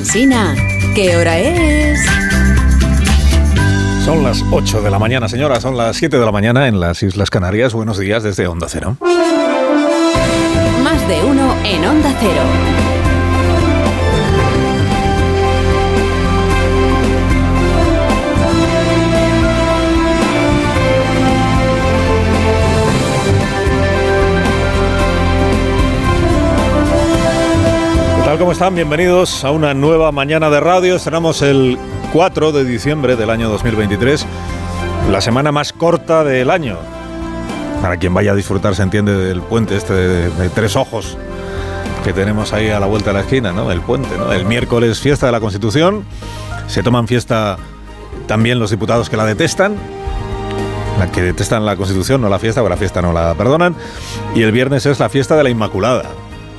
Alsina, ¿qué hora es? Son las 8 de la mañana, señora, son las 7 de la mañana en las Islas Canarias. Buenos días desde Onda Cero. Más de uno en Onda Cero. ¿Cómo están? Bienvenidos a una nueva mañana de radio. Estrenamos el 4 de diciembre del año 2023, la semana más corta del año. Para quien vaya a disfrutar, se entiende, del puente este de, tres ojos que tenemos ahí a la vuelta de la esquina, ¿no? El puente, ¿no? El miércoles fiesta de la Constitución. Se toman fiesta también los diputados que la detestan. La que detestan la Constitución, no la fiesta, porque la fiesta no la perdonan. Y el viernes es la fiesta de la Inmaculada.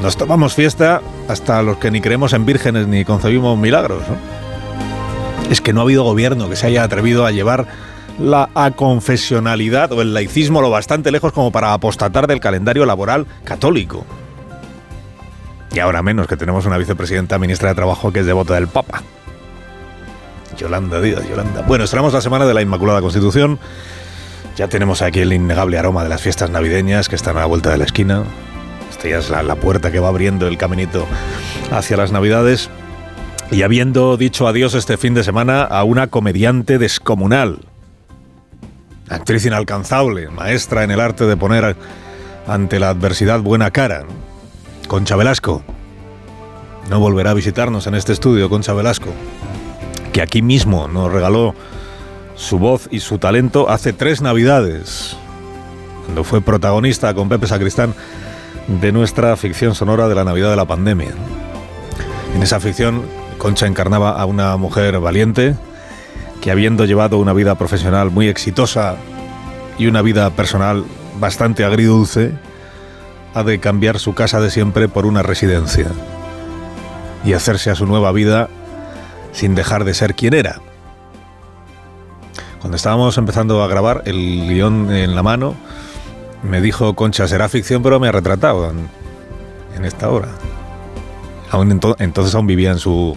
Nos tomamos fiesta hasta los que ni creemos en vírgenes ni concebimos milagros. Es que no ha habido gobierno que se haya atrevido a llevar la aconfesionalidad o el laicismo lo bastante lejos como para apostatar del calendario laboral católico. Y ahora menos que tenemos una vicepresidenta ministra de Trabajo que es devota del Papa. Yolanda Díaz, Yolanda. Bueno, estrenamos la semana de la Inmaculada Constitución. Ya tenemos aquí el innegable aroma de las fiestas navideñas que están a la vuelta de la esquina. Esta es la, la puerta que va abriendo el caminito hacia las Navidades. Y habiendo dicho adiós este fin de semana a una comediante descomunal, actriz inalcanzable, maestra en el arte de poner ante la adversidad buena cara, Concha Velasco. No volverá a visitarnos en este estudio, Concha Velasco, que aquí mismo nos regaló su voz y su talento hace tres navidades, cuando fue protagonista con Pepe Sacristán de nuestra ficción sonora de la Navidad de la pandemia. En esa ficción, Concha encarnaba a una mujer valiente que habiendo llevado una vida profesional muy exitosa y una vida personal bastante agridulce, ha de cambiar su casa de siempre por una residencia y hacerse a su nueva vida sin dejar de ser quien era. Cuando estábamos empezando a grabar el guion en la mano, me dijo Concha, será ficción, pero me ha retratado en, esta hora. Aún ento- entonces aún vivía en su,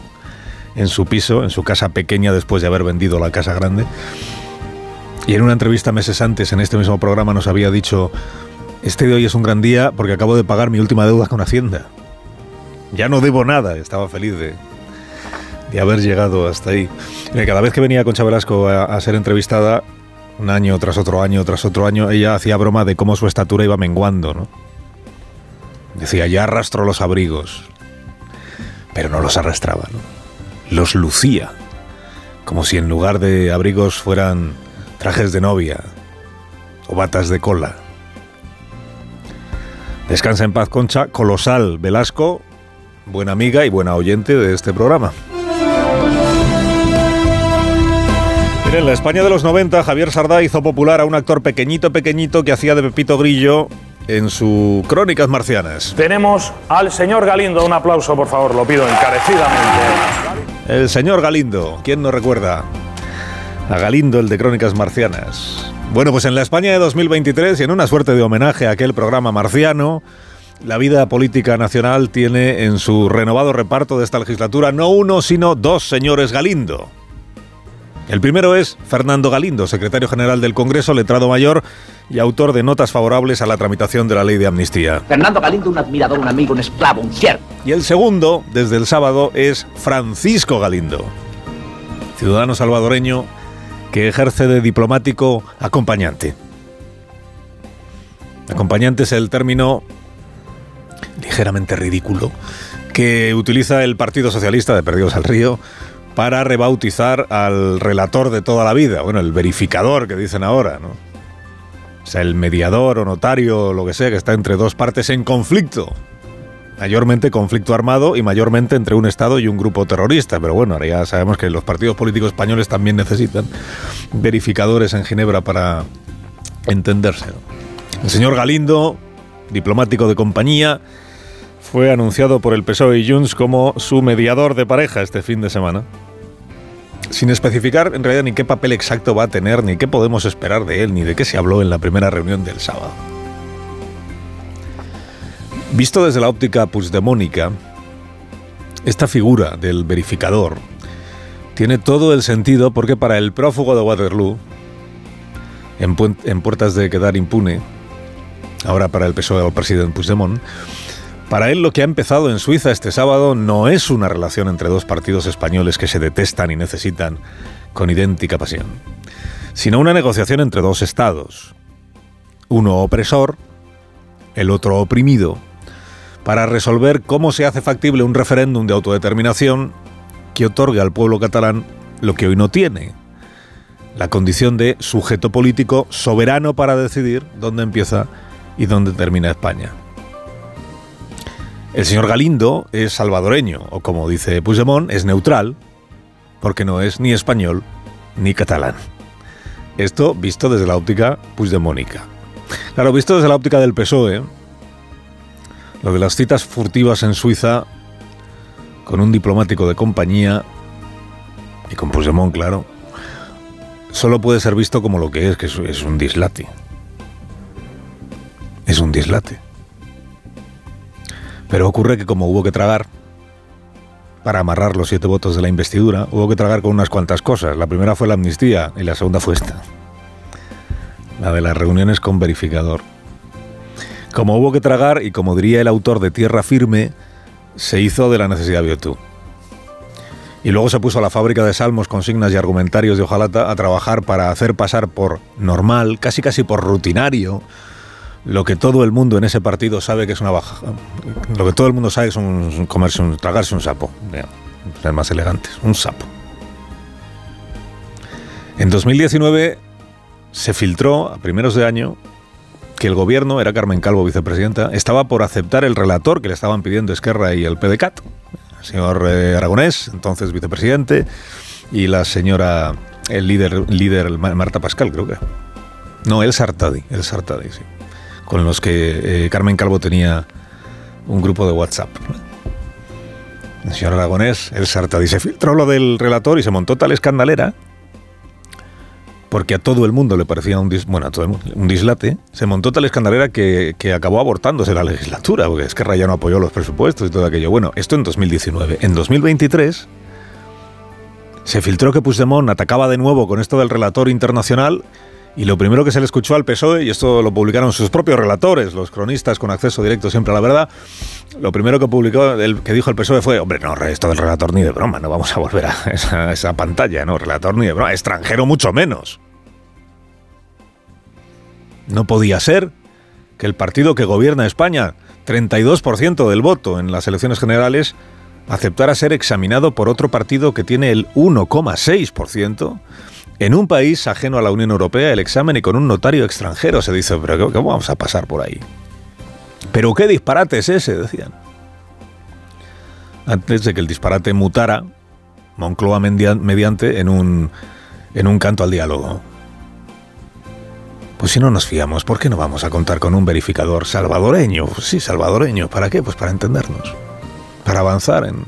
en su piso, en su casa pequeña después de haber vendido la casa grande. Y en una entrevista meses antes en este mismo programa nos había dicho, este de hoy es un gran día porque acabo de pagar mi última deuda con Hacienda. Ya no debo nada, estaba feliz de, de haber llegado hasta ahí. Cada vez que venía Concha Velasco a ser entrevistada, un año tras otro año tras otro año, ella hacía broma de cómo su estatura iba menguando, ¿no? Decía, ya arrastro los abrigos, pero no los arrastraba. Los lucía, como si en lugar de abrigos fueran trajes de novia o batas de cola. Descansa en paz, Concha, colosal Velasco, buena amiga y buena oyente de este programa. En la España de los 90, Javier Sardá hizo popular a un actor pequeñito, pequeñito que hacía de Pepito Grillo en su Crónicas Marcianas. Tenemos al señor Galindo. Un aplauso, por favor, lo pido encarecidamente. El señor Galindo, ¿quién no recuerda? A Galindo, el de Crónicas Marcianas. Bueno, pues en la España de 2023 y en una suerte de homenaje a aquel programa marciano, la vida política nacional tiene en su renovado reparto de esta legislatura no uno, sino dos señores Galindo. El primero es Fernando Galindo, secretario general del Congreso, letrado mayor y autor de notas favorables a la tramitación de la ley de amnistía. Fernando Galindo, un admirador, un amigo, un esclavo, un siervo. Y el segundo, desde el sábado, es Francisco Galindo, ciudadano salvadoreño que ejerce de diplomático acompañante. Acompañante es el término ligeramente ridículo que utiliza el Partido Socialista de Perdidos al Río para rebautizar al relator de toda la vida, bueno, el verificador que dicen ahora, ¿no? O sea, el mediador o notario lo que sea que está entre dos partes en conflicto. Mayormente conflicto armado y mayormente entre un Estado y un grupo terrorista. Pero bueno, ahora ya sabemos que los partidos políticos españoles también necesitan verificadores en Ginebra para entenderse. El señor Galindo, diplomático de compañía, fue anunciado por el PSOE y Junts como su mediador de pareja este fin de semana. Sin especificar en realidad ni qué papel exacto va a tener, ni qué podemos esperar de él, ni de qué se habló en la primera reunión del sábado. Visto desde la óptica puigdemónica, esta figura del verificador tiene todo el sentido porque para el prófugo de Waterloo, en, en puertas de quedar impune, ahora para el PSOE o presidente Puigdemont, para él lo que ha empezado en Suiza este sábado no es una relación entre dos partidos españoles que se detestan y necesitan con idéntica pasión, sino una negociación entre dos estados, uno opresor, el otro oprimido, para resolver cómo se hace factible un referéndum de autodeterminación que otorgue al pueblo catalán lo que hoy no tiene, la condición de sujeto político soberano para decidir dónde empieza y dónde termina España. El señor Galindo es salvadoreño, o como dice Puigdemont, es neutral, porque no es ni español ni catalán. Esto visto desde la óptica puigdemónica. Claro, visto desde la óptica del PSOE, lo de las citas furtivas en Suiza con un diplomático de compañía y con Puigdemont, claro, solo puede ser visto como lo que es, que es un dislate. Es un dislate. Pero ocurre que como hubo que tragar, para amarrar los siete votos de la investidura, hubo que tragar con unas cuantas cosas. La primera fue la amnistía y la segunda fue esta, la de las reuniones con verificador. Como hubo que tragar, y como diría el autor de Tierra Firme, se hizo de la necesidad virtud. Y luego se puso a la fábrica de salmos, consignas y argumentarios de Ojalata a trabajar para hacer pasar por normal, casi casi por rutinario, lo que todo el mundo en ese partido sabe que es una baja. Lo que todo el mundo sabe es un, comerse, un, tragarse un sapo. Ser más elegantes, un sapo. En 2019 se filtró a primeros de año que el gobierno, era Carmen Calvo vicepresidenta, estaba por aceptar el relator que le estaban pidiendo Esquerra y el PDCAT, el señor eh, Aragonés, entonces vicepresidente, y la señora, el líder, líder Marta Pascal, creo que. No, el Sartadi, el Sartadi, sí con los que eh, Carmen Calvo tenía un grupo de WhatsApp. El señor Aragonés, el Sartadi, se filtró lo del relator y se montó tal escandalera porque a todo el mundo le parecía un, bueno, todo un dislate, se montó tal escandalera que, que, acabó abortándose la legislatura, porque es que Raya no apoyó los presupuestos y todo aquello. Bueno, esto en 2019. En 2023 se filtró que Puigdemont atacaba de nuevo con esto del relator internacional y lo primero que se le escuchó al PSOE, y esto lo publicaron sus propios relatores, los cronistas con acceso directo siempre a la verdad, lo primero que publicó, el, que dijo el PSOE fue, hombre, no, esto del relator ni de broma, no vamos a volver a esa, esa pantalla, no, relator ni de broma, extranjero mucho menos. No podía ser que el partido que gobierna España, 32% del voto en las elecciones generales, aceptara ser examinado por otro partido que tiene el 1,6%, en un país ajeno a la Unión Europea el examen y con un notario extranjero. Se dice, pero ¿cómo vamos a pasar por ahí? Pero qué disparate es ese, decían. Antes de que el disparate mutara, Moncloa mediante en un, en un canto al diálogo. Pues si no nos fiamos, ¿por qué no vamos a contar con un verificador salvadoreño? Sí, salvadoreño. ¿Para qué? Pues para entendernos. Para avanzar en,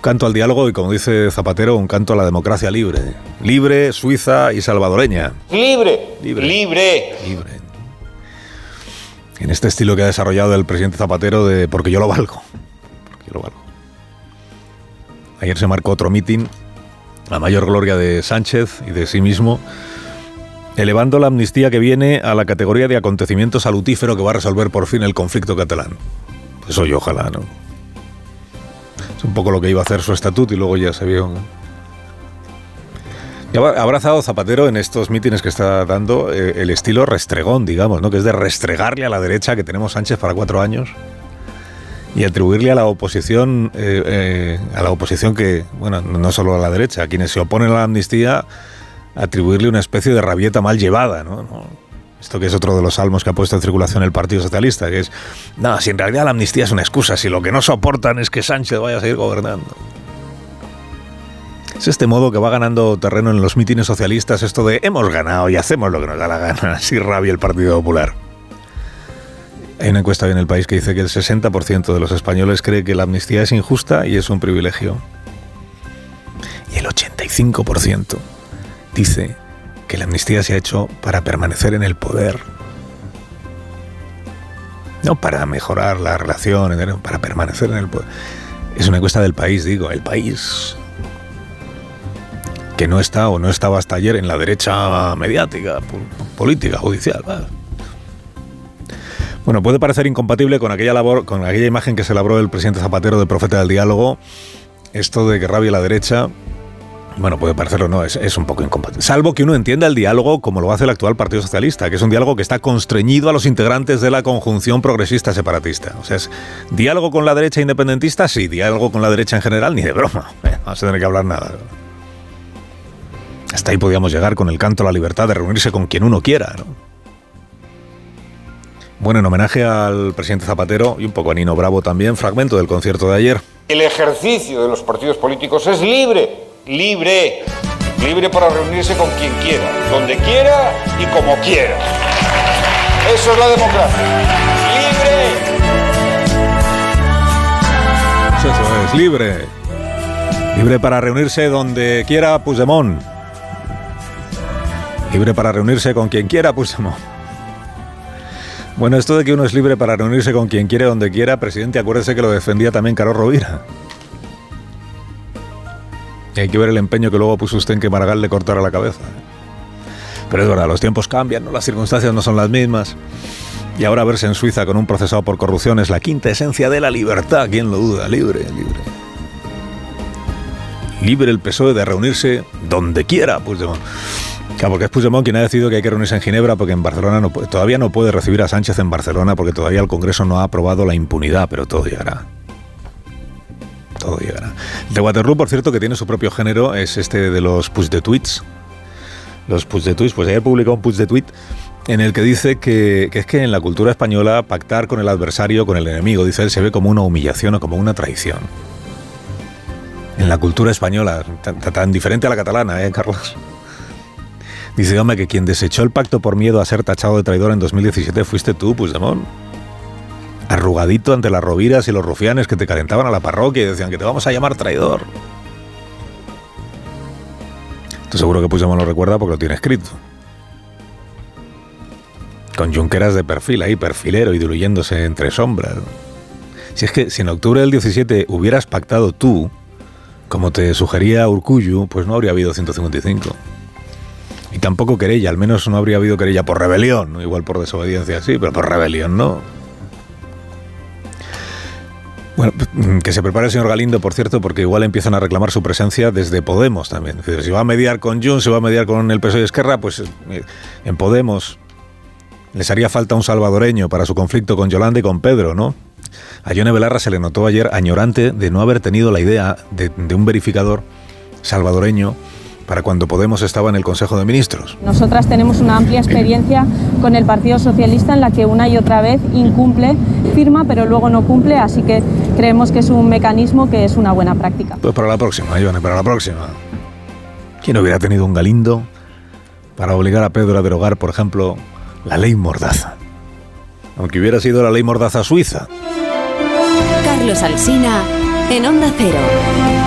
canto al diálogo y, como dice Zapatero, un canto a la democracia libre. Libre, suiza y salvadoreña. Libre. Libre. Libre. Libre. En este estilo que ha desarrollado el presidente Zapatero de porque yo lo valgo. Porque yo lo valgo. Ayer se marcó otro mitin, la mayor gloria de Sánchez y de sí mismo, elevando la amnistía que viene a la categoría de acontecimiento salutífero que va a resolver por fin el conflicto catalán. Pues hoy ojalá, ¿no? Es un poco lo que iba a hacer su estatuto y luego ya se vio. Ha abrazado Zapatero en estos mítines que está dando eh, el estilo restregón, digamos, ¿no? que es de restregarle a la derecha que tenemos Sánchez para cuatro años y atribuirle a la oposición, eh, eh, a la oposición que, bueno, no solo a la derecha, a quienes se oponen a la amnistía, atribuirle una especie de rabieta mal llevada. ¿No? Esto que es otro de los salmos que ha puesto en circulación el Partido Socialista, que es, no, si en realidad la amnistía es una excusa, si lo que no soportan es que Sánchez vaya a seguir gobernando. Es este modo que va ganando terreno en los mítines socialistas, esto de hemos ganado y hacemos lo que nos da la gana, así rabia el Partido Popular. Hay una encuesta en el país que dice que el 60% de los españoles cree que la amnistía es injusta y es un privilegio. Y el 85% dice que la amnistía se ha hecho para permanecer en el poder. No para mejorar la relación, para permanecer en el poder. Es una encuesta del país, digo, el país que no está o no estaba hasta ayer en la derecha mediática, política, judicial. Bueno, puede parecer incompatible con aquella labor, con aquella imagen que se labró el presidente Zapatero de profeta del diálogo, esto de que rabia la derecha. Bueno, puede parecerlo, no, es, es, un poco incompatible. Salvo que uno entienda el diálogo como lo hace el actual Partido Socialista, que es un diálogo que está constreñido a los integrantes de la conjunción progresista separatista. O sea, es diálogo con la derecha independentista, sí, diálogo con la derecha en general, ni de broma. vamos a tener que hablar nada. Hasta ahí podíamos llegar con el canto a la libertad de reunirse con quien uno quiera, ¿no? Bueno, en homenaje al presidente Zapatero y un poco a Nino Bravo también, fragmento del concierto de ayer. El ejercicio de los partidos políticos es libre, libre, libre para reunirse con quien quiera, donde quiera y como quiera. Eso es la democracia. Libre. Eso es, libre. Libre para reunirse donde quiera Puigdemont. Libre para reunirse con quien quiera Puigdemont. Bueno, esto de que uno es libre para reunirse con quien quiere, donde quiera, presidente, acuérdese que lo defendía también Carlos Rovira. Hay que ver el empeño que luego puso usted en que Maragall le cortara la cabeza. Pero es verdad, los tiempos cambian, ¿no? las circunstancias no son las mismas. Y ahora verse en Suiza con un procesado por corrupción es la quinta esencia de la libertad. ¿Quién lo duda? Libre, libre. Libre el PSOE de reunirse donde quiera, pues Claro, porque es Puigdemont quien ha decidido que hay que reunirse en Ginebra porque en Barcelona no, todavía no puede recibir a Sánchez en Barcelona porque todavía el Congreso no ha aprobado la impunidad, pero todo llegará. Todo llegará. De Waterloo, por cierto, que tiene su propio género, es este de los push de tweets. Los push de tweets, pues ayer publicó un push de tweet en el que dice que, es que en la cultura española pactar con el adversario, con el enemigo, dice él, se ve como una humillación o como una traición. En la cultura española, tan, tan diferente a la catalana, ¿eh, Carlos? Dice, hombre, que quien desechó el pacto por miedo a ser tachado de traidor en 2017 fuiste tú, Puigdemont. Arrugadito ante las roviras y los rufianes que te calentaban a la parroquia y decían que te vamos a llamar traidor. Tú seguro que Puigdemont lo recuerda porque lo tiene escrito. Con Junqueras de perfil ahí, perfilero y diluyéndose entre sombras. Si es que si en octubre del 17 hubieras pactado tú, como te sugería Urcuyu, pues no habría habido 155. Y tampoco querella, al menos no habría habido querella por rebelión, igual por desobediencia sí, pero por rebelión no. Bueno, mm, que se prepare el señor Galindo, por cierto, porque igual empiezan a reclamar su presencia desde Podemos también. si va a mediar con Junts, si va a mediar con el PSOE y Esquerra, pues eh, en Podemos les haría falta un salvadoreño para su conflicto con Yolanda y con Pedro, ¿no? A Yone Belarra se le notó ayer añorante de no haber tenido la idea de, de un verificador salvadoreño para cuando Podemos estaba en el Consejo de Ministros. Nosotras tenemos una amplia experiencia con el Partido Socialista en la que una y otra vez incumple, firma, pero luego no cumple, así que creemos que es un mecanismo que es una buena práctica. Pues para la próxima, Iván, para la próxima. ¿Quién hubiera tenido un galindo para obligar a Pedro a derogar, por ejemplo, la ley Mordaza? Aunque hubiera sido la ley Mordaza suiza. Carlos Alsina, en Onda Cero.